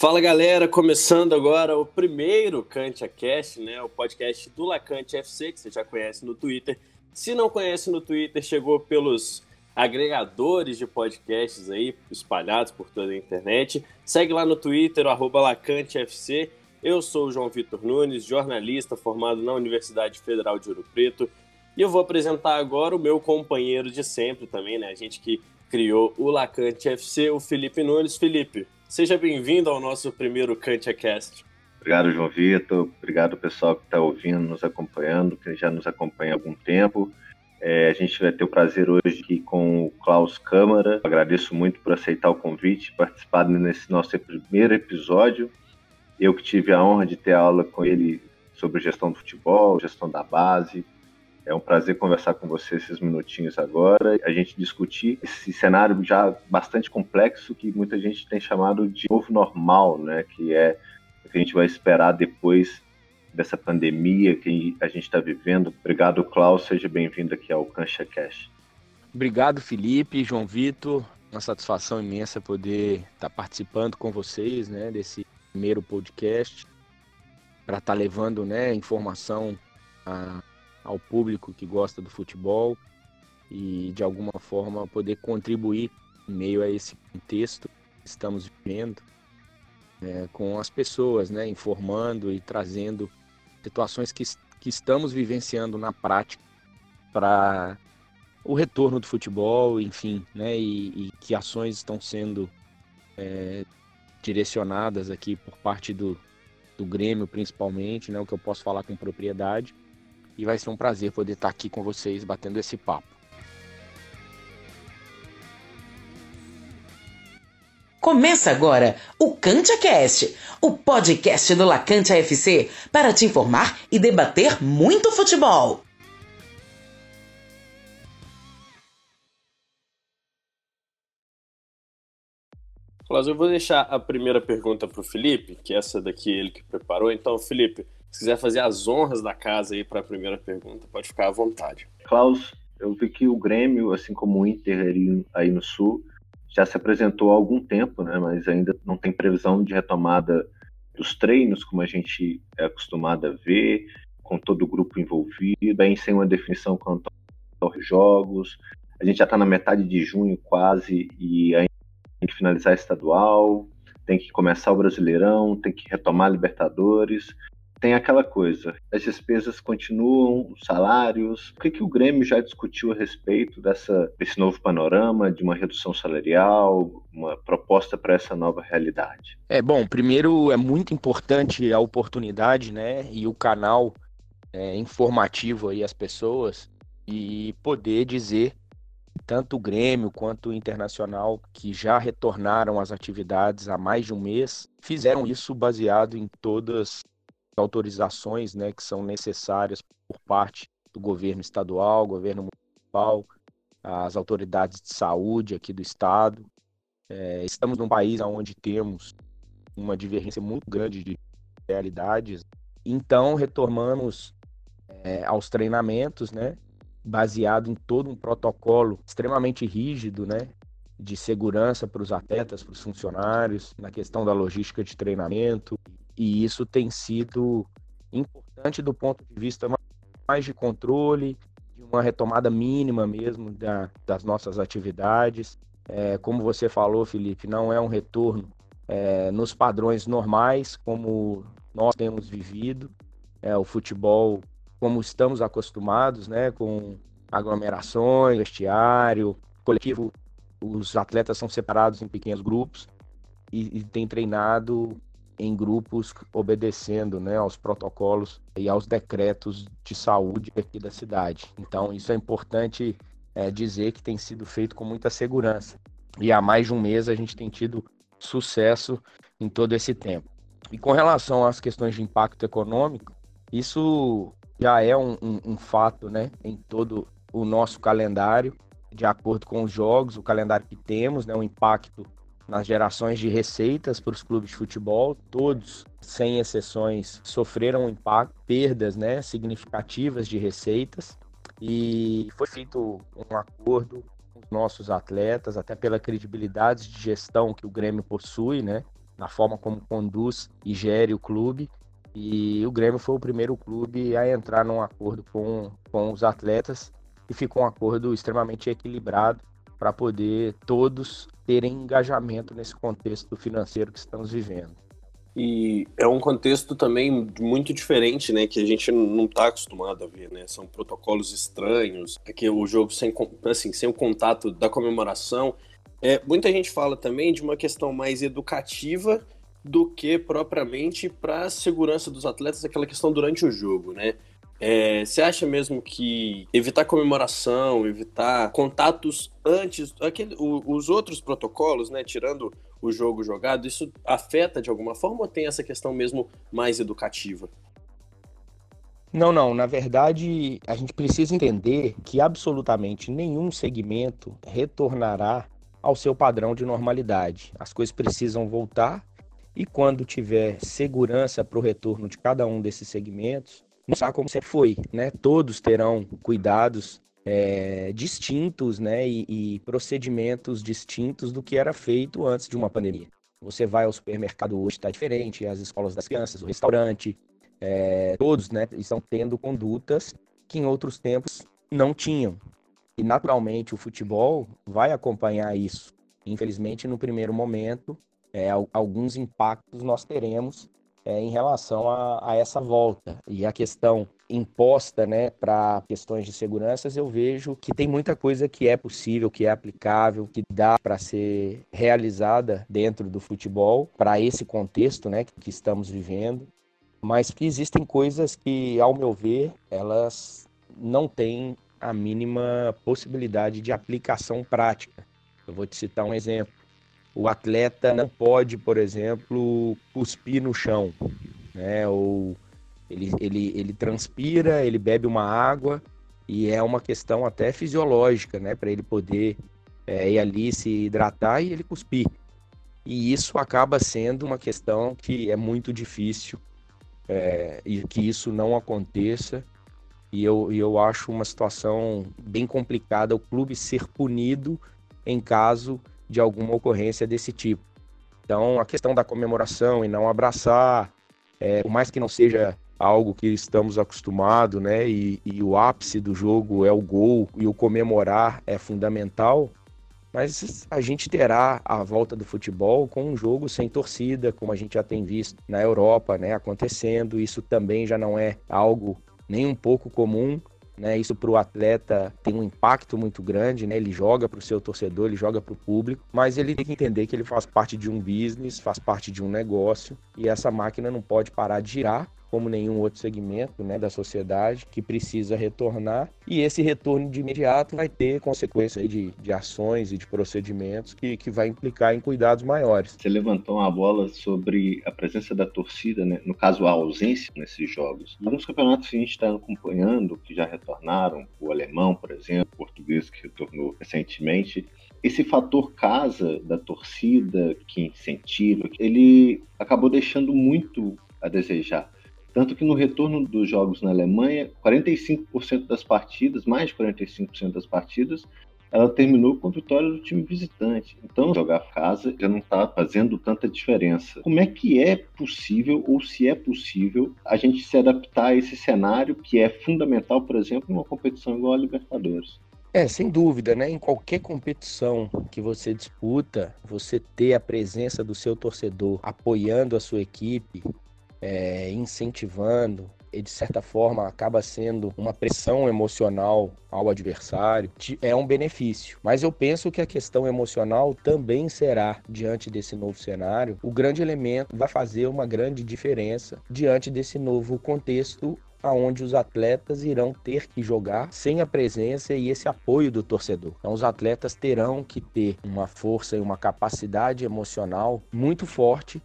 Fala galera, começando agora o primeiro Cantia Cast, né? O podcast do Lacante FC, que você já conhece no Twitter. Se não conhece no Twitter, chegou pelos agregadores de podcasts aí, espalhados por toda a internet. Segue lá no Twitter, LacanteFC. Eu sou o João Vitor Nunes, jornalista formado na Universidade Federal de Ouro Preto. E eu vou apresentar agora o meu companheiro de sempre também, né? A gente que criou o Lacante FC, o Felipe Nunes. Felipe, Seja bem-vindo ao nosso primeiro CantiaCast. Obrigado, João Vitor. Obrigado, pessoal que está ouvindo, nos acompanhando, que já nos acompanha há algum tempo. É, a gente vai ter o prazer hoje aqui com o Klaus Câmara. Agradeço muito por aceitar o convite, participar nesse nosso primeiro episódio. Eu que tive a honra de ter aula com ele sobre gestão do futebol, gestão da base, é um prazer conversar com você esses minutinhos agora, a gente discutir esse cenário já bastante complexo que muita gente tem chamado de novo normal, né? Que é o que a gente vai esperar depois dessa pandemia que a gente está vivendo. Obrigado, Klaus. Seja bem-vindo aqui ao Cancha Cash. Obrigado, Felipe, João Vitor. Uma satisfação imensa poder estar tá participando com vocês, né, desse primeiro podcast para estar tá levando, né, informação a ao público que gosta do futebol e de alguma forma poder contribuir em meio a esse contexto que estamos vivendo é, com as pessoas, né, informando e trazendo situações que, que estamos vivenciando na prática para o retorno do futebol, enfim, né, e, e que ações estão sendo é, direcionadas aqui por parte do, do Grêmio, principalmente, né, o que eu posso falar com propriedade e vai ser um prazer poder estar aqui com vocês batendo esse papo. Começa agora o CantiaCast, o podcast do Lacante FC para te informar e debater muito futebol. Eu vou deixar a primeira pergunta para o Felipe, que é essa daqui ele que preparou. Então, Felipe, se quiser fazer as honras da casa aí para a primeira pergunta, pode ficar à vontade. Klaus, eu vi que o Grêmio, assim como o Inter aí, aí no Sul, já se apresentou há algum tempo, né? Mas ainda não tem previsão de retomada dos treinos, como a gente é acostumado a ver, com todo o grupo envolvido, bem sem uma definição quanto aos jogos. A gente já está na metade de junho quase e ainda tem que finalizar estadual, tem que começar o Brasileirão, tem que retomar a Libertadores tem aquela coisa, as despesas continuam, os salários. O que, que o Grêmio já discutiu a respeito dessa, desse novo panorama, de uma redução salarial, uma proposta para essa nova realidade? É bom, primeiro é muito importante a oportunidade, né, e o canal é, informativo aí às pessoas e poder dizer tanto o Grêmio quanto o Internacional, que já retornaram às atividades há mais de um mês, fizeram isso baseado em todas autorizações né, que são necessárias por parte do governo estadual, governo municipal, as autoridades de saúde aqui do estado. É, estamos num país onde temos uma divergência muito grande de realidades. Então, retornamos é, aos treinamentos, né, baseado em todo um protocolo extremamente rígido, né, de segurança para os atletas, para os funcionários, na questão da logística de treinamento, e isso tem sido importante do ponto de vista mais de controle, de uma retomada mínima mesmo da, das nossas atividades. É, como você falou, Felipe, não é um retorno é, nos padrões normais, como nós temos vivido. É, o futebol, como estamos acostumados, né, com aglomerações, vestiário, coletivo, os atletas são separados em pequenos grupos e, e tem treinado em grupos obedecendo né, aos protocolos e aos decretos de saúde aqui da cidade. Então, isso é importante é, dizer que tem sido feito com muita segurança. E há mais de um mês a gente tem tido sucesso em todo esse tempo. E com relação às questões de impacto econômico, isso já é um, um, um fato né, em todo o nosso calendário, de acordo com os jogos, o calendário que temos, né, o impacto nas gerações de receitas para os clubes de futebol. Todos, sem exceções, sofreram um impacto, perdas né, significativas de receitas. E foi feito um acordo com os nossos atletas, até pela credibilidade de gestão que o Grêmio possui, né? na forma como conduz e gere o clube. E o Grêmio foi o primeiro clube a entrar num acordo com, com os atletas e ficou um acordo extremamente equilibrado para poder todos terem engajamento nesse contexto financeiro que estamos vivendo. E é um contexto também muito diferente, né, que a gente não está acostumado a ver, né? São protocolos estranhos, aqui o jogo sem, assim, sem o contato da comemoração. É, muita gente fala também de uma questão mais educativa do que propriamente para a segurança dos atletas, aquela questão durante o jogo, né? É, você acha mesmo que evitar comemoração, evitar contatos antes, aquele, o, os outros protocolos, né, tirando o jogo jogado, isso afeta de alguma forma ou tem essa questão mesmo mais educativa? Não, não. Na verdade, a gente precisa entender que absolutamente nenhum segmento retornará ao seu padrão de normalidade. As coisas precisam voltar e quando tiver segurança para o retorno de cada um desses segmentos, mostrar como sempre foi, né? Todos terão cuidados é, distintos, né? E, e, procedimentos distintos do que era feito antes de uma pandemia. Você vai ao supermercado hoje está diferente, as escolas das crianças, o restaurante, é, todos, né? Estão tendo condutas que em outros tempos não tinham. E naturalmente o futebol vai acompanhar isso. Infelizmente, no primeiro momento, é, alguns impactos nós teremos é, em relação a, a, essa volta. E a questão imposta né, para questões de segurança, eu vejo que tem muita coisa que é possível, que é aplicável, que dá para ser realizada dentro do futebol, para esse contexto né, que estamos vivendo, mas que existem coisas que, ao meu ver, elas não têm a mínima possibilidade de aplicação prática. Eu vou te citar um exemplo. O atleta não pode, por exemplo, cuspir no chão, né? Ou ele, ele, ele transpira, ele bebe uma água e é uma questão até fisiológica, né? Para ele poder é, ir ali se hidratar e ele cuspir. E isso acaba sendo uma questão que é muito difícil é, e que isso não aconteça. E eu, eu acho uma situação bem complicada o clube ser punido em caso de alguma ocorrência desse tipo. Então, a questão da comemoração e não abraçar, é, por mais que não seja algo que estamos acostumados, né? E, e, o ápice do jogo é o gol e o comemorar é fundamental. Mas a gente terá a volta do futebol com um jogo sem torcida, como a gente já tem visto na Europa, né? Acontecendo. Isso também já não é algo nem um pouco comum. Né? Isso para o atleta tem um impacto muito grande, né? Ele joga para o seu torcedor, ele joga para o público, mas ele tem que entender que ele faz parte de um business, faz parte de um negócio e essa máquina não pode parar de girar como nenhum outro segmento né, da sociedade, que precisa retornar. E esse retorno de imediato vai ter consequência de, de ações e de procedimentos que, que vai implicar em cuidados maiores. Você levantou uma bola sobre a presença da torcida, né? no caso a ausência nesses jogos. Alguns campeonatos que a gente está acompanhando, que já retornaram, o alemão, por exemplo, o português que retornou recentemente, esse fator casa da torcida que incentiva, ele acabou deixando muito a desejar. Tanto que no retorno dos jogos na Alemanha, 45% das partidas, mais de 45% das partidas, ela terminou com vitória do time visitante. Então, jogar casa já não está fazendo tanta diferença. Como é que é possível, ou se é possível, a gente se adaptar a esse cenário que é fundamental, por exemplo, numa competição igual a Libertadores? É, sem dúvida, né? Em qualquer competição que você disputa, você ter a presença do seu torcedor apoiando a sua equipe, é, incentivando e de certa forma acaba sendo uma pressão emocional ao adversário, é um benefício. Mas eu penso que a questão emocional também será, diante desse novo cenário, o grande elemento vai fazer uma grande diferença diante desse novo contexto aonde os atletas irão ter que jogar sem a presença e esse apoio do torcedor. Então os atletas terão que ter uma força e uma capacidade emocional muito forte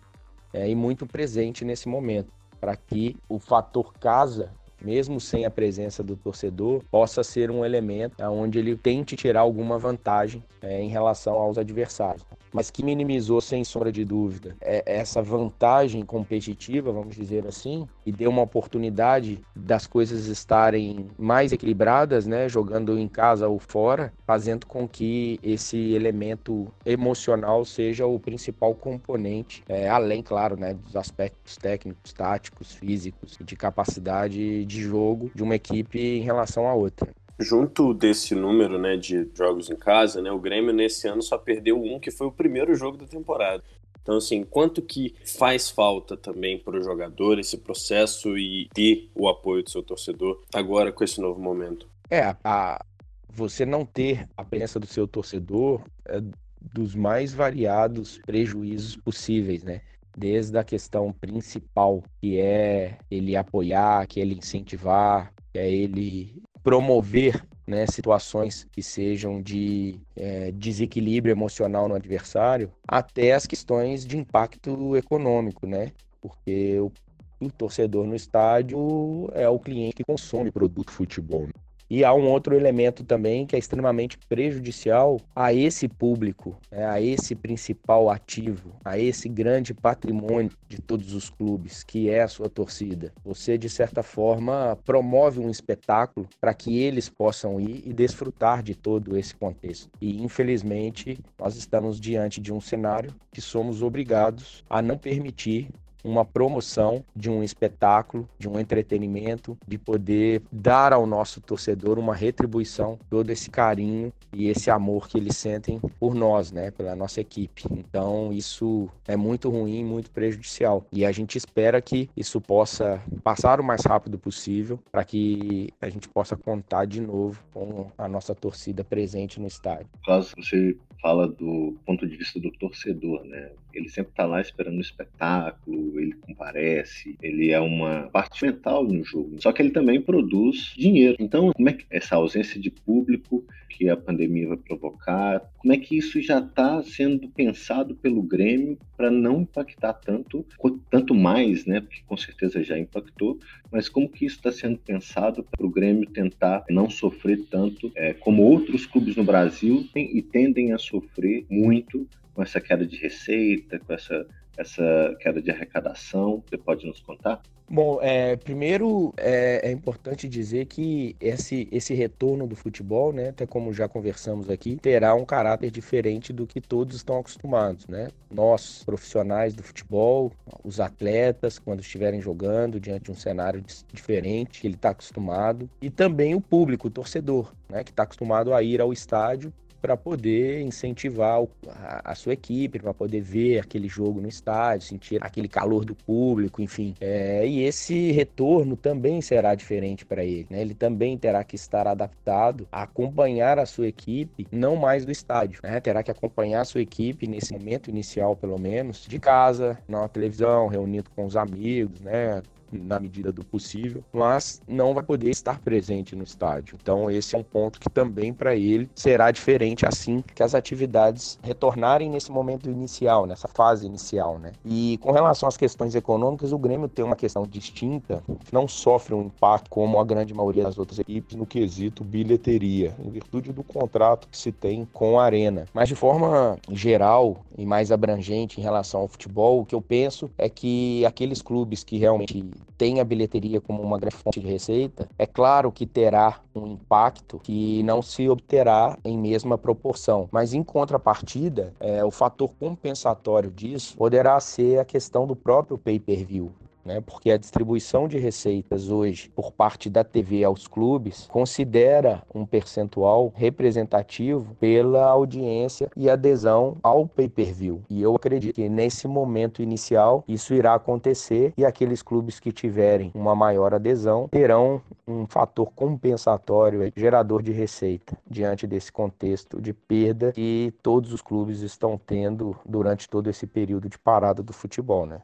é, e muito presente nesse momento, para que o fator casa mesmo sem a presença do torcedor, possa ser um elemento onde ele tente tirar alguma vantagem é, em relação aos adversários. Mas que minimizou sem sombra de dúvida é, essa vantagem competitiva, vamos dizer assim, e deu uma oportunidade das coisas estarem mais equilibradas, né, jogando em casa ou fora, fazendo com que esse elemento emocional seja o principal componente, é, além, claro, né, dos aspectos técnicos, táticos, físicos de capacidade de jogo de uma equipe em relação à outra. Junto desse número né, de jogos em casa, né, o Grêmio nesse ano só perdeu um, que foi o primeiro jogo da temporada. Então, assim, quanto que faz falta também para o jogador esse processo e ter o apoio do seu torcedor agora com esse novo momento? É, a, você não ter a presença do seu torcedor é dos mais variados prejuízos possíveis, né? Desde a questão principal, que é ele apoiar, que é ele incentivar, que é ele promover né, situações que sejam de é, desequilíbrio emocional no adversário, até as questões de impacto econômico, né? Porque o, o torcedor no estádio é o cliente que consome produto futebol. Né? E há um outro elemento também que é extremamente prejudicial a esse público, né, a esse principal ativo, a esse grande patrimônio de todos os clubes, que é a sua torcida. Você, de certa forma, promove um espetáculo para que eles possam ir e desfrutar de todo esse contexto. E, infelizmente, nós estamos diante de um cenário que somos obrigados a não permitir uma promoção de um espetáculo, de um entretenimento, de poder dar ao nosso torcedor uma retribuição, todo esse carinho e esse amor que eles sentem por nós, né, pela nossa equipe. Então, isso é muito ruim, muito prejudicial. E a gente espera que isso possa passar o mais rápido possível para que a gente possa contar de novo com a nossa torcida presente no estádio. Caso você fala do ponto de vista do torcedor, né? Ele sempre está lá esperando o espetáculo, ele comparece, ele é uma parte mental no jogo. Só que ele também produz dinheiro. Então, como é que essa ausência de público que a pandemia vai provocar, como é que isso já está sendo pensado pelo Grêmio para não impactar tanto, tanto mais, né? Porque com certeza já impactou, mas como que isso está sendo pensado para o Grêmio tentar não sofrer tanto é, como outros clubes no Brasil e tendem a sofrer muito com essa queda de receita, com essa, essa queda de arrecadação? Você pode nos contar? Bom, é, primeiro é, é, importante dizer que esse, esse retorno do futebol, né, até como já conversamos aqui, terá um caráter diferente do que todos estão acostumados, né? Nós, profissionais do futebol, os atletas, quando estiverem jogando diante de um cenário diferente que ele está acostumado, e também o público, o torcedor, né, que está acostumado a ir ao estádio para poder incentivar a, sua equipe, para poder ver aquele jogo no estádio, sentir aquele calor do público, enfim. É, e esse retorno também será diferente para ele. Né? Ele também terá que estar adaptado a acompanhar a sua equipe, não mais do estádio. Né? Terá que acompanhar a sua equipe nesse momento inicial, pelo menos, de casa, na televisão, reunido com os amigos, né? Na medida do possível, mas não vai poder estar presente no estádio. Então, esse é um ponto que também para ele será diferente assim que as atividades retornarem nesse momento inicial, nessa fase inicial, né? E com relação às questões econômicas, o Grêmio tem uma questão distinta, não sofre um impacto como a grande maioria das outras equipes no quesito bilheteria, em virtude do contrato que se tem com a Arena. Mas de forma geral e mais abrangente em relação ao futebol, o que eu penso é que aqueles clubes que realmente tem a bilheteria como uma grande fonte de receita, é claro que terá um impacto que não se obterá em mesma proporção. Mas em contrapartida, é, o fator compensatório disso poderá ser a questão do próprio pay-per-view né? Porque a distribuição de receitas hoje por parte da TV aos clubes considera um percentual representativo pela audiência e adesão ao pay-per-view. E eu acredito que nesse momento inicial isso irá acontecer e aqueles clubes que tiverem uma maior adesão terão um fator compensatório, gerador de receita, diante desse contexto de perda que todos os clubes estão tendo durante todo esse período de parada do futebol, né?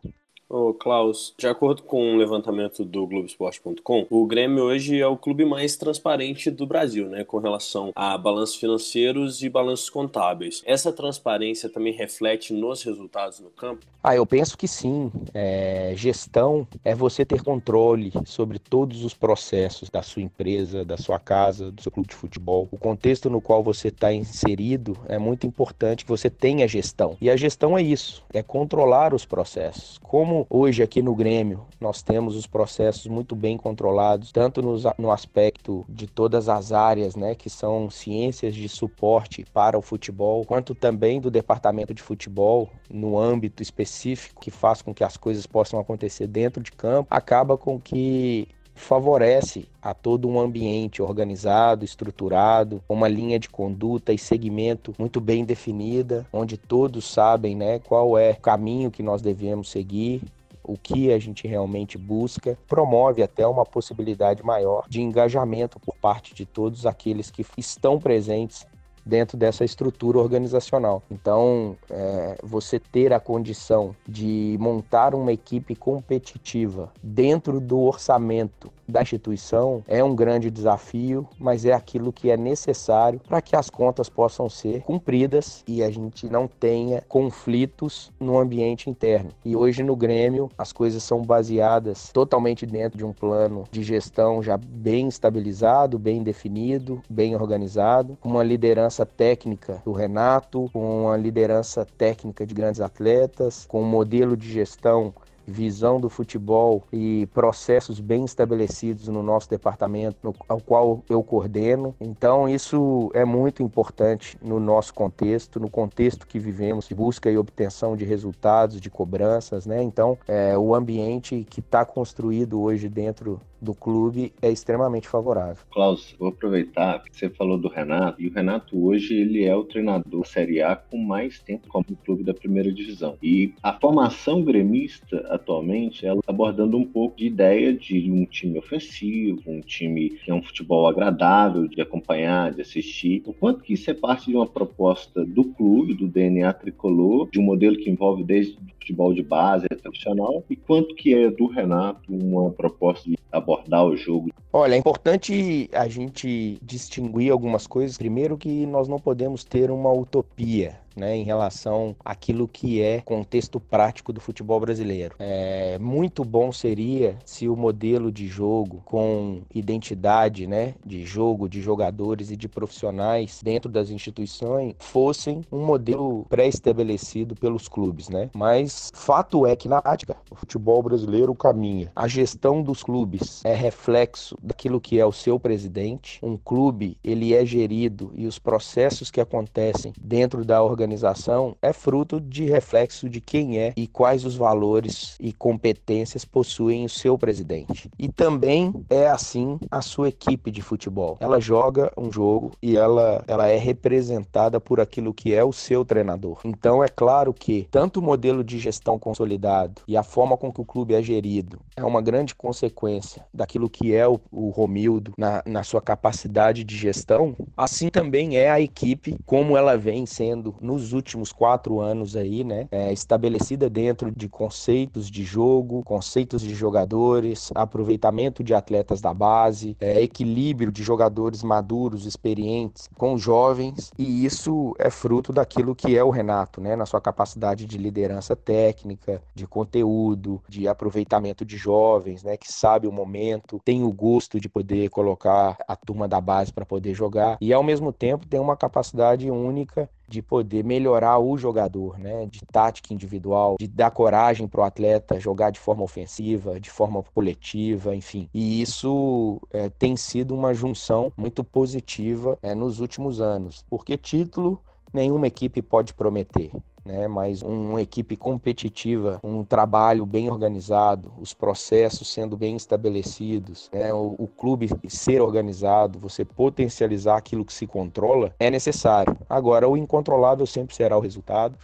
Ô, Klaus, de acordo com um levantamento do Globoesporte.com, o Grêmio hoje é o clube mais transparente do Brasil, né, com relação a balanços financeiros e balanços contábeis. Essa transparência também reflete nos resultados no campo? Ah, eu penso que sim. É, gestão é você ter controle sobre todos os processos da sua empresa, da sua casa, do seu clube de futebol. O contexto no qual você está inserido é muito importante que você tenha gestão. E a gestão é isso, é controlar os processos. Como hoje aqui no Grêmio nós temos os processos muito bem controlados, tanto no, no aspecto de todas as áreas, né, que são ciências de suporte para o futebol, quanto também do departamento de futebol, no âmbito específico que faz com que as coisas possam acontecer dentro de campo, acaba com que favorece a todo um ambiente organizado, estruturado, uma linha de conduta e segmento muito bem definida, onde todos sabem né, qual é o caminho que nós devemos seguir o que a gente realmente busca, promove até uma possibilidade maior de engajamento por parte de todos aqueles que estão presentes dentro dessa estrutura organizacional. Então, é, você ter a condição de montar uma equipe competitiva dentro do orçamento da instituição é um grande desafio, mas é aquilo que é necessário para que as contas possam ser cumpridas e a gente não tenha conflitos no ambiente interno. E hoje no Grêmio as coisas são baseadas totalmente dentro de um plano de gestão já bem estabilizado, bem definido, bem organizado, uma liderança técnica do Renato, com uma liderança técnica de grandes atletas, com um modelo de gestão visão do futebol e processos bem estabelecidos no nosso departamento, no, ao qual eu coordeno. Então, isso é muito importante no nosso contexto, no contexto que vivemos de busca e obtenção de resultados, de cobranças, né? Então, é, o ambiente que está construído hoje dentro do clube é extremamente favorável. Klaus, vou aproveitar que você falou do Renato, e o Renato hoje ele é o treinador da Série A com mais tempo como clube da primeira divisão. E a formação gremista atualmente, ela está abordando um pouco de ideia de um time ofensivo, um time que é um futebol agradável de acompanhar, de assistir. O quanto que isso é parte de uma proposta do clube, do DNA tricolor, de um modelo que envolve desde futebol de base até profissional, e quanto que é do Renato uma proposta de abordar o jogo? Olha, é importante a gente distinguir algumas coisas. Primeiro que nós não podemos ter uma utopia né, em relação àquilo que é contexto prático do futebol brasileiro. É, muito bom seria se o modelo de jogo com identidade né, de jogo, de jogadores e de profissionais dentro das instituições fossem um modelo pré-estabelecido pelos clubes. Né? Mas fato é que na prática o futebol brasileiro caminha. A gestão dos clubes é reflexo daquilo que é o seu presidente. Um clube ele é gerido e os processos que acontecem dentro da organização organização é fruto de reflexo de quem é e quais os valores e competências possuem o seu presidente. E também é assim a sua equipe de futebol. Ela joga um jogo e ela, ela é representada por aquilo que é o seu treinador. Então é claro que tanto o modelo de gestão consolidado e a forma com que o clube é gerido é uma grande consequência daquilo que é o, o Romildo na, na sua capacidade de gestão, assim também é a equipe como ela vem sendo nos últimos quatro anos aí, né, é, estabelecida dentro de conceitos de jogo, conceitos de jogadores, aproveitamento de atletas da base, é, equilíbrio de jogadores maduros, experientes com jovens, e isso é fruto daquilo que é o Renato, né, na sua capacidade de liderança técnica, de conteúdo, de aproveitamento de jovens, né, que sabe o momento, tem o gosto de poder colocar a turma da base para poder jogar. E ao mesmo tempo tem uma capacidade única de poder melhorar o jogador, né? De tática individual, de dar coragem para o atleta jogar de forma ofensiva, de forma coletiva, enfim. E isso é, tem sido uma junção muito positiva é, nos últimos anos, porque título nenhuma equipe pode prometer né? Mas uma equipe competitiva, um trabalho bem organizado, os processos sendo bem estabelecidos, né? o, o clube ser organizado, você potencializar aquilo que se controla, é necessário. Agora, o incontrolável sempre será o resultado.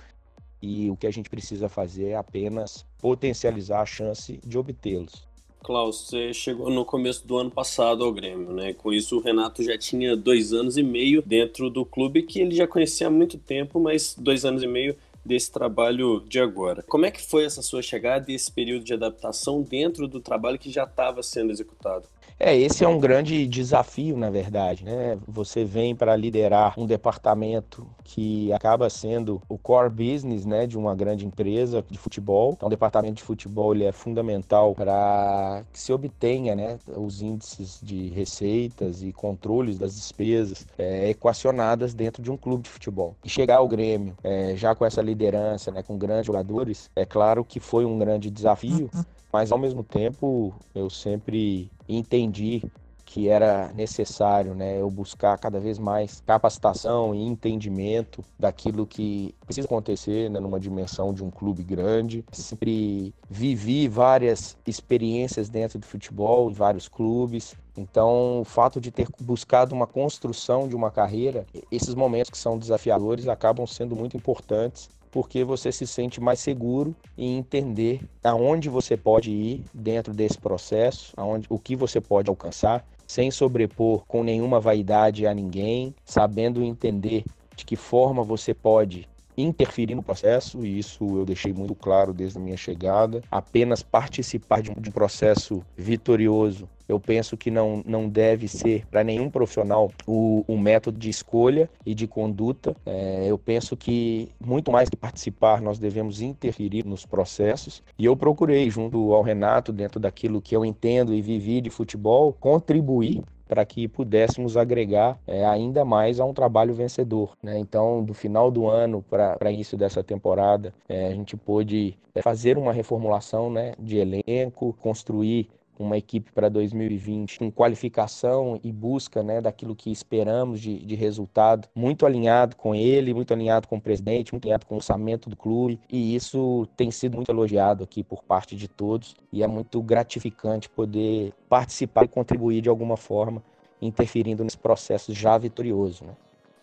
E o que a gente precisa fazer é apenas potencializar a chance de obtê-los. Klaus, você chegou no começo do ano passado ao Grêmio, né? Com isso, o Renato já tinha dois anos e meio dentro do clube que ele já conhecia há muito tempo, mas dois anos e meio desse trabalho de agora. Como é que foi essa sua chegada e esse período de adaptação dentro do trabalho que já estava sendo executado? É, esse é um grande desafio, na verdade, né? Você vem para liderar um departamento que acaba sendo o core business, né, de uma grande empresa de futebol. Então, o departamento de futebol ele é fundamental para que se obtenha, né, os índices de receitas e controles das despesas é, equacionadas dentro de um clube de futebol. E chegar ao Grêmio, é, já com essa liderança, né, com grandes jogadores, é claro que foi um grande desafio, mas ao mesmo tempo eu sempre entendi que era necessário, né, eu buscar cada vez mais capacitação e entendimento daquilo que precisa acontecer né, numa dimensão de um clube grande. Sempre vivi várias experiências dentro do futebol, em vários clubes. Então, o fato de ter buscado uma construção de uma carreira, esses momentos que são desafiadores acabam sendo muito importantes porque você se sente mais seguro em entender aonde você pode ir dentro desse processo, aonde, o que você pode alcançar, sem sobrepor com nenhuma vaidade a ninguém, sabendo entender de que forma você pode interferir no processo, e isso eu deixei muito claro desde a minha chegada. Apenas participar de um, de um processo vitorioso eu penso que não, não deve ser para nenhum profissional o, o, método de escolha e de conduta. É, eu penso que muito mais que participar, nós devemos interferir nos processos. E eu procurei, junto ao Renato, dentro daquilo que eu entendo e vivi de futebol, contribuir para que pudéssemos agregar é, ainda mais a um trabalho vencedor. Né? Então, do final do ano para início dessa temporada, é, a gente pôde é, fazer uma reformulação né, de elenco, construir uma equipe para 2020 com qualificação e busca né, daquilo que esperamos de, de resultado, muito alinhado com ele, muito alinhado com o presidente, muito alinhado com o orçamento do clube, e isso tem sido muito elogiado aqui por parte de todos, e é muito gratificante poder participar e contribuir de alguma forma, interferindo nesse processo já vitorioso. Né?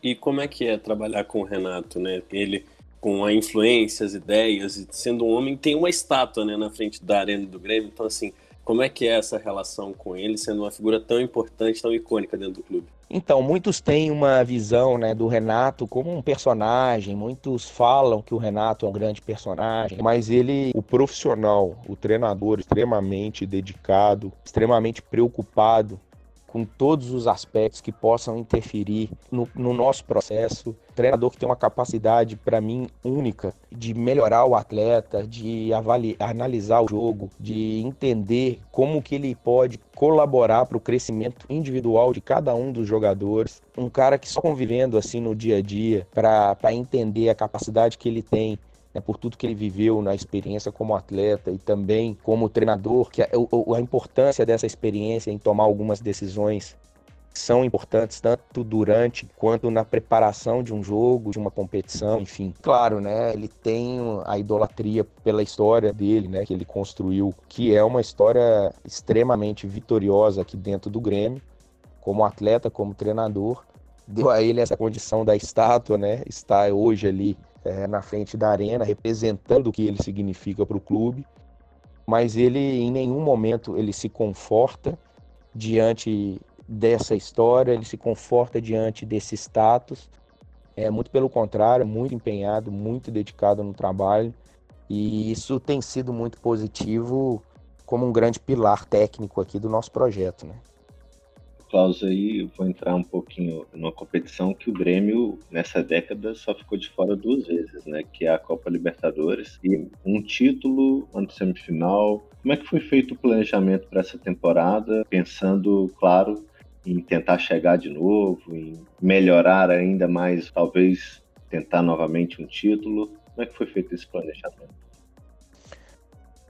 E como é que é trabalhar com o Renato, né? Ele com a influência, as ideias, e sendo um homem, tem uma estátua né, na frente da arena do Grêmio, então assim, como é que é essa relação com ele, sendo uma figura tão importante, tão icônica dentro do clube? Então, muitos têm uma visão né, do Renato como um personagem, muitos falam que o Renato é um grande personagem, mas ele, o profissional, o treinador extremamente dedicado, extremamente preocupado com todos os aspectos que possam interferir no, no nosso processo. Treinador que tem uma capacidade, para mim, única de melhorar o atleta, de avaliar, analisar o jogo, de entender como que ele pode colaborar para o crescimento individual de cada um dos jogadores. Um cara que só convivendo assim no dia a dia para entender a capacidade que ele tem né, por tudo que ele viveu na experiência como atleta e também como treinador, que a, a importância dessa experiência em tomar algumas decisões são importantes tanto durante quanto na preparação de um jogo, de uma competição, enfim. Claro, né, ele tem a idolatria pela história dele, né, que ele construiu, que é uma história extremamente vitoriosa aqui dentro do Grêmio, como atleta, como treinador. Deu a ele essa condição da estátua, né, está hoje ali é, na frente da arena, representando o que ele significa para o clube, mas ele em nenhum momento ele se conforta diante dessa história, ele se conforta diante desse status. É muito pelo contrário, muito empenhado, muito dedicado no trabalho, e isso tem sido muito positivo como um grande pilar técnico aqui do nosso projeto, né? Klaus aí, vou entrar um pouquinho numa competição que o Grêmio, nessa década, só ficou de fora duas vezes, né? Que é a Copa Libertadores e um título, uma semifinal. Como é que foi feito o planejamento para essa temporada? Pensando, claro, em tentar chegar de novo, em melhorar ainda mais, talvez tentar novamente um título. Como é que foi feito esse planejamento?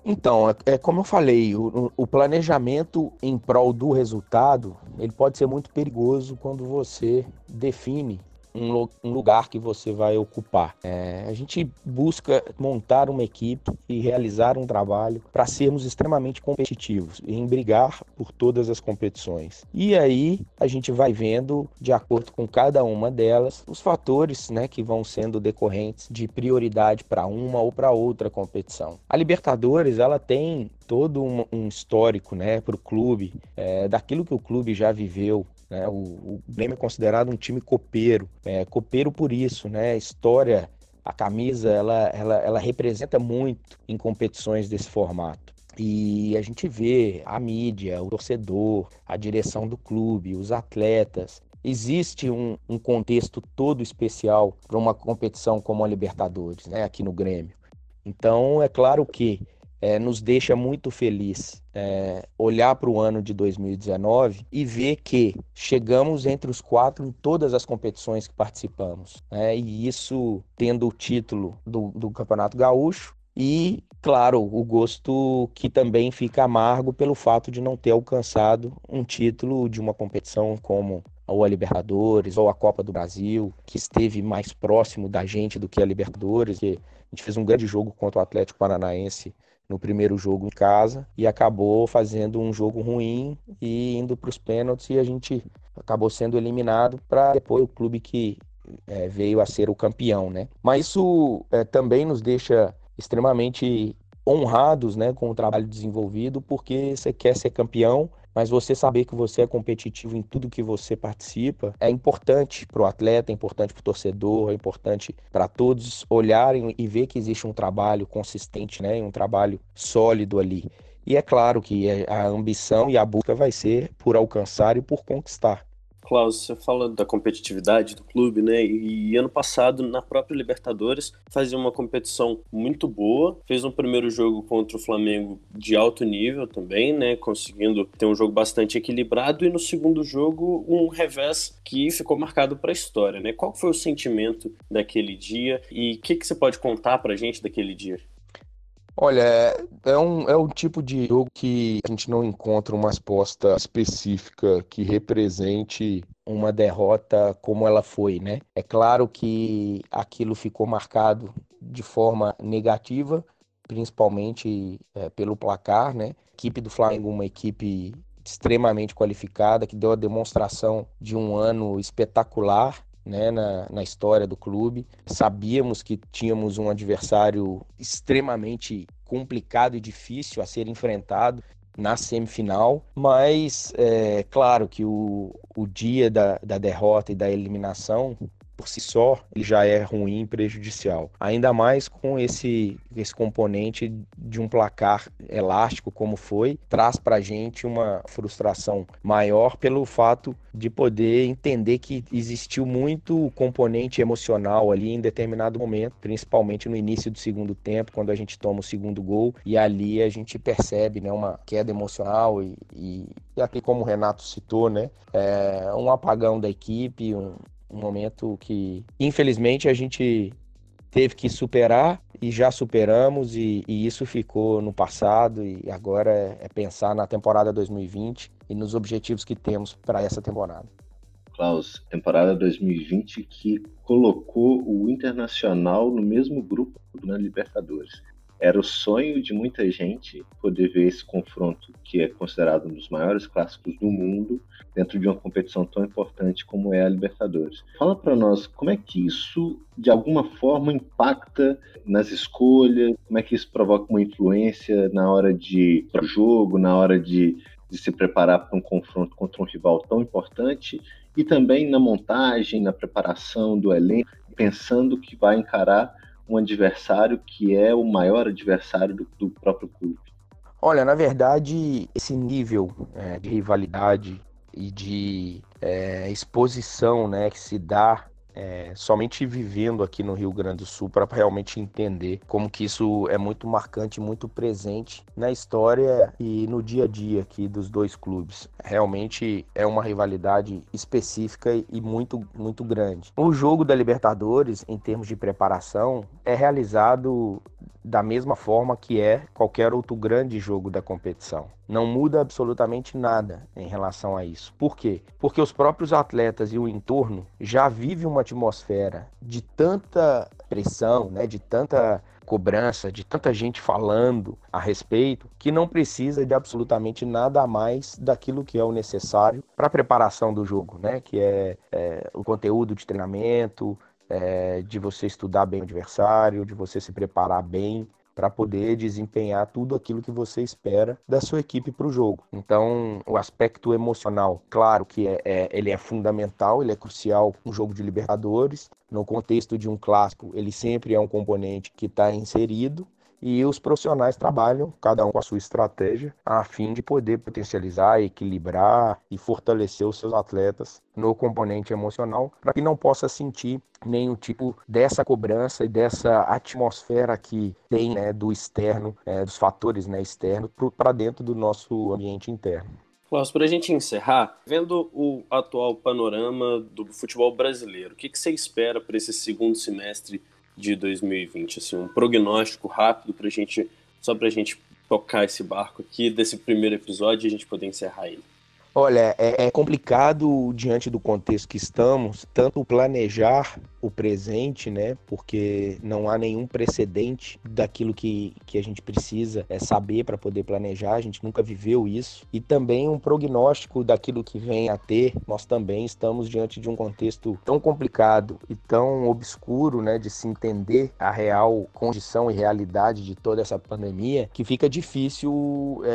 Então, é, é como eu falei, o, o, planejamento em prol do resultado, ele pode ser muito perigoso quando você define um, um lugar que você vai ocupar. É, a gente busca montar uma equipe e realizar um trabalho para sermos extremamente competitivos em brigar por todas as competições. E aí a gente vai vendo, de acordo com cada uma delas, os fatores né, que vão sendo decorrentes de prioridade para uma ou para outra competição. A Libertadores ela tem todo um, um histórico né, para o clube, é, daquilo que o clube já viveu né? O, o Grêmio é considerado um time copeiro, é, copeiro por isso, né? História A camisa, ela, ela, ela representa muito em competições desse formato. E a gente vê a mídia, o torcedor, a direção do clube, os atletas. Existe um, um contexto todo especial para uma competição como a Libertadores, né, aqui no Grêmio. Então, é claro que é, nos deixa muito feliz é, olhar para o ano de 2019 e ver que chegamos entre os quatro em todas as competições que participamos. Né? E isso tendo o título do, do Campeonato Gaúcho e, claro, o gosto que também fica amargo pelo fato de não ter alcançado um título de uma competição como ou a Libertadores ou a Copa do Brasil, que esteve mais próximo da gente do que a Libertadores, que a gente fez um grande jogo contra o Atlético Paranaense no primeiro jogo em casa e acabou fazendo um jogo ruim e indo para os pênaltis e a gente acabou sendo eliminado para depois o clube que é, veio a ser o campeão, né? Mas isso é, também nos deixa extremamente honrados né, com o trabalho desenvolvido, porque você quer ser campeão, mas você saber que você é competitivo em tudo que você participa é importante para o atleta, é importante para o torcedor, é importante para todos olharem e ver que existe um trabalho consistente, né, um trabalho sólido ali. E é claro que a ambição e a busca vai ser por alcançar e por conquistar. Klaus, você fala da competitividade do clube, né? E ano passado, na própria Libertadores, fazia uma competição muito boa. Fez um primeiro jogo contra o Flamengo de alto nível também, né? Conseguindo ter um jogo bastante equilibrado. E no segundo jogo, um revés que ficou marcado para a história, né? Qual foi o sentimento daquele dia e o que, que você pode contar para a gente daquele dia? Olha, é, um, é um tipo de jogo que a gente não encontra uma resposta específica que represente uma derrota como ela foi, né? É claro que aquilo ficou marcado de forma negativa, principalmente é, pelo placar, né? A equipe do Flamengo, uma equipe extremamente qualificada, que deu a demonstração de um ano espetacular né, na, na história do clube. Sabíamos que tínhamos um adversário extremamente complicado e difícil a ser enfrentado na semifinal, mas é claro que o, o dia da, da derrota e da eliminação por si só ele já é ruim, prejudicial. Ainda mais com esse, esse componente de um placar elástico como foi, traz para gente uma frustração maior pelo fato de poder entender que existiu muito componente emocional ali em determinado momento, principalmente no início do segundo tempo, quando a gente toma o segundo gol e ali a gente percebe né, uma queda emocional e, e, e aqui como o Renato citou, né, é, um apagão da equipe, um, um momento que, infelizmente, a gente teve que superar e já superamos e, e isso ficou no passado e agora é, é, pensar na temporada 2020 e nos objetivos que temos para essa temporada. Klaus, temporada 2020 que colocou o Internacional no mesmo grupo na Libertadores. Era o sonho de muita gente poder ver esse confronto, que é considerado um dos maiores clássicos do mundo, dentro de uma competição tão importante como é a Libertadores. Fala para nós como é que isso, de alguma forma, impacta nas escolhas, como é que isso provoca uma influência na hora de pro jogo, na hora de, de se preparar para um confronto contra um rival tão importante e também na montagem, na preparação do elenco, pensando que vai encarar um adversário que é o maior adversário do, do próprio clube? Olha, na verdade, esse nível é, de rivalidade e de é, exposição né, que se dá é, somente vivendo aqui no Rio Grande do Sul para realmente entender como que isso é muito marcante, muito presente na história e no dia a dia aqui dos dois clubes. Realmente é uma rivalidade específica e muito, muito grande. O jogo da Libertadores, em termos de preparação, é realizado da mesma forma que é qualquer outro grande jogo da competição. Não muda absolutamente nada em relação a isso. Por quê? Porque os próprios atletas e o entorno já vivem uma atmosfera de tanta pressão, né, de tanta cobrança, de tanta gente falando a respeito, que não precisa de absolutamente nada a mais daquilo que é o necessário para a preparação do jogo, né? Que é, é o conteúdo de treinamento, é, de você estudar bem o adversário, de você se preparar bem para poder desempenhar tudo aquilo que você espera da sua equipe para o jogo. Então, o aspecto emocional, claro que é, é, ele é fundamental, ele é crucial um jogo de Libertadores. No contexto de um clássico, ele sempre é um componente que está inserido e os profissionais trabalham, cada um com a sua estratégia, a fim de poder potencializar, equilibrar e fortalecer os seus atletas no componente emocional, para que não possa sentir nenhum tipo dessa cobrança e dessa atmosfera que tem né, do externo, é, dos fatores né, externos, para dentro do nosso ambiente interno. Klaus, para a gente encerrar, vendo o atual panorama do futebol brasileiro, o que, que você espera para esse segundo semestre de 2020? Assim, um prognóstico rápido para gente, só para a gente tocar esse barco aqui desse primeiro episódio e a gente poder encerrar ele. Olha, é, é, complicado diante do contexto que estamos, tanto planejar o presente, né? Porque não há nenhum precedente daquilo que, que a gente precisa é saber para poder planejar, a gente nunca viveu isso. E também um prognóstico daquilo que vem a ter, nós também estamos diante de um contexto tão complicado e tão obscuro, né? De se entender a real condição e realidade de toda essa pandemia, que fica difícil é,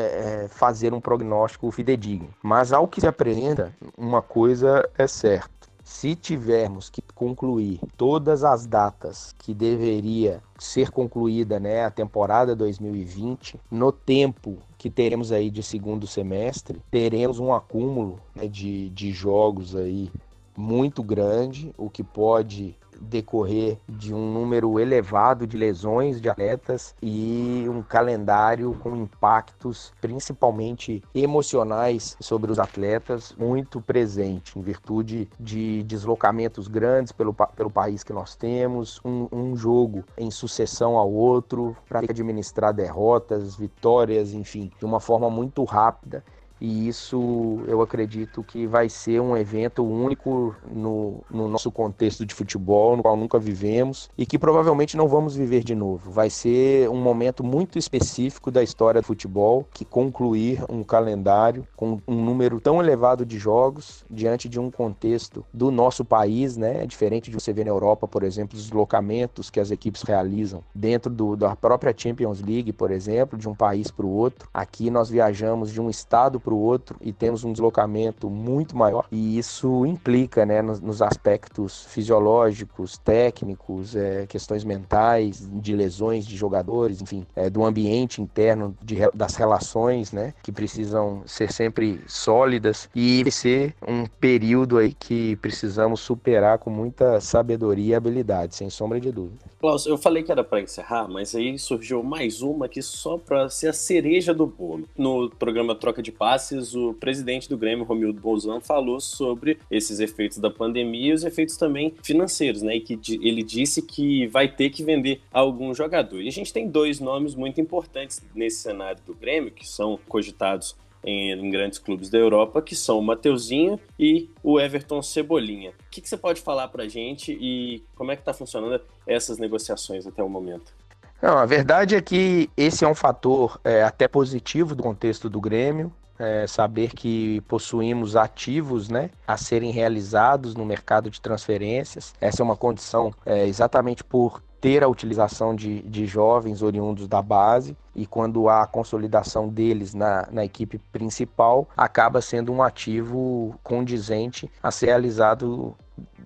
é, fazer um prognóstico fidedigno. Mas ao que se apresenta, uma coisa é certa se tivermos que concluir todas as datas que deveria ser concluída né, a temporada 2020, no tempo que teremos aí de segundo semestre, teremos um acúmulo né, de, de jogos aí muito grande, o que pode decorrer de um número elevado de lesões de atletas e um calendário com impactos principalmente emocionais sobre os atletas muito presente, em virtude de deslocamentos grandes pelo, pelo país que nós temos, um, um jogo em sucessão ao outro, para administrar derrotas, vitórias, enfim, de uma forma muito rápida e isso eu acredito que vai ser um evento único no, no, nosso contexto de futebol, no qual nunca vivemos e que provavelmente não vamos viver de novo. Vai ser um momento muito específico da história do futebol que concluir um calendário com um número tão elevado de jogos diante de um contexto do nosso país, né? É diferente de você ver na Europa, por exemplo, os deslocamentos que as equipes realizam dentro do, da própria Champions League, por exemplo, de um país para o outro. Aqui nós viajamos de um estado para o outro e temos um deslocamento muito maior e isso implica né, nos, nos aspectos fisiológicos, técnicos, é, questões mentais, de lesões de jogadores, enfim, é, do ambiente interno de, das relações, né, que precisam ser sempre sólidas e ser um período aí que precisamos superar com muita sabedoria e habilidade, sem sombra de dúvida. Klaus, eu falei que era para encerrar, mas aí surgiu mais uma aqui só para ser a cereja do bolo. No programa Troca de Paz o presidente do Grêmio, Romildo Bolzan, falou sobre esses efeitos da pandemia e os efeitos também financeiros, né? E que ele disse que vai ter que vender algum jogador. E a gente tem dois nomes muito importantes nesse cenário do Grêmio, que são cogitados em, em, grandes clubes da Europa, que são o Mateuzinho e o Everton Cebolinha. O que, que você pode falar para a gente e como é que está funcionando essas negociações até o momento? Não, a verdade é que esse é um fator é, até positivo do contexto do Grêmio é, saber que possuímos ativos né, a serem realizados no mercado de transferências. Essa é uma condição é, exatamente por ter a utilização de, de jovens oriundos da base e quando há a consolidação deles na, na equipe principal, acaba sendo um ativo condizente a ser realizado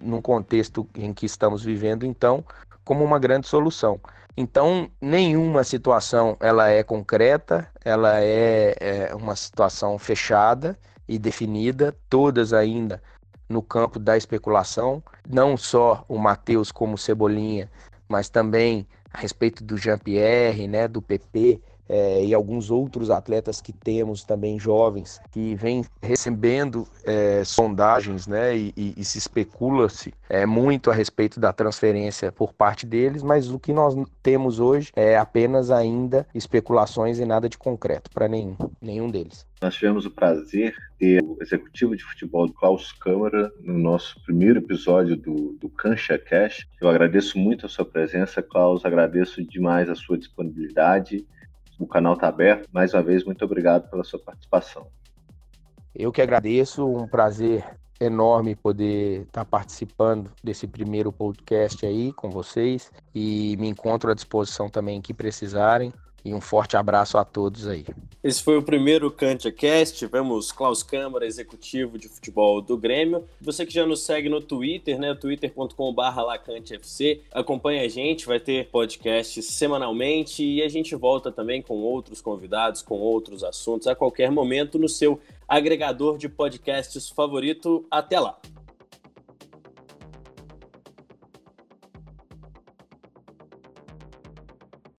num contexto em que estamos vivendo, então, como uma grande solução. Então, nenhuma situação ela é concreta, ela é, é uma situação fechada e definida, todas ainda no campo da especulação, não só o Matheus como o Cebolinha, mas também a respeito do Jean-Pierre, né, do PP, é, e alguns outros atletas que temos também jovens que vêm recebendo é, sondagens, né, e, e, e se especula-se é, muito a respeito da transferência por parte deles, mas o que nós temos hoje é apenas ainda especulações e nada de concreto para nenhum, nenhum deles. Nós tivemos o prazer de ter o executivo de futebol do Klaus Câmara no nosso primeiro episódio do, do Cancha Cash. Eu agradeço muito a sua presença, Klaus, agradeço demais a sua disponibilidade o canal está aberto. Mais uma vez, muito obrigado pela sua participação. Eu que agradeço, um prazer enorme poder estar participando desse primeiro podcast aí com vocês e me encontro à disposição também que precisarem. E um forte abraço a todos aí. Esse foi o primeiro CantiaCast. Tivemos Klaus Câmara, executivo de futebol do Grêmio. Você que já nos segue no Twitter, né? twitter.com.br lacantefc. Acompanhe a gente, vai ter podcast semanalmente e a gente volta também com outros convidados, com outros assuntos a qualquer momento no seu agregador de podcasts favorito. Até lá!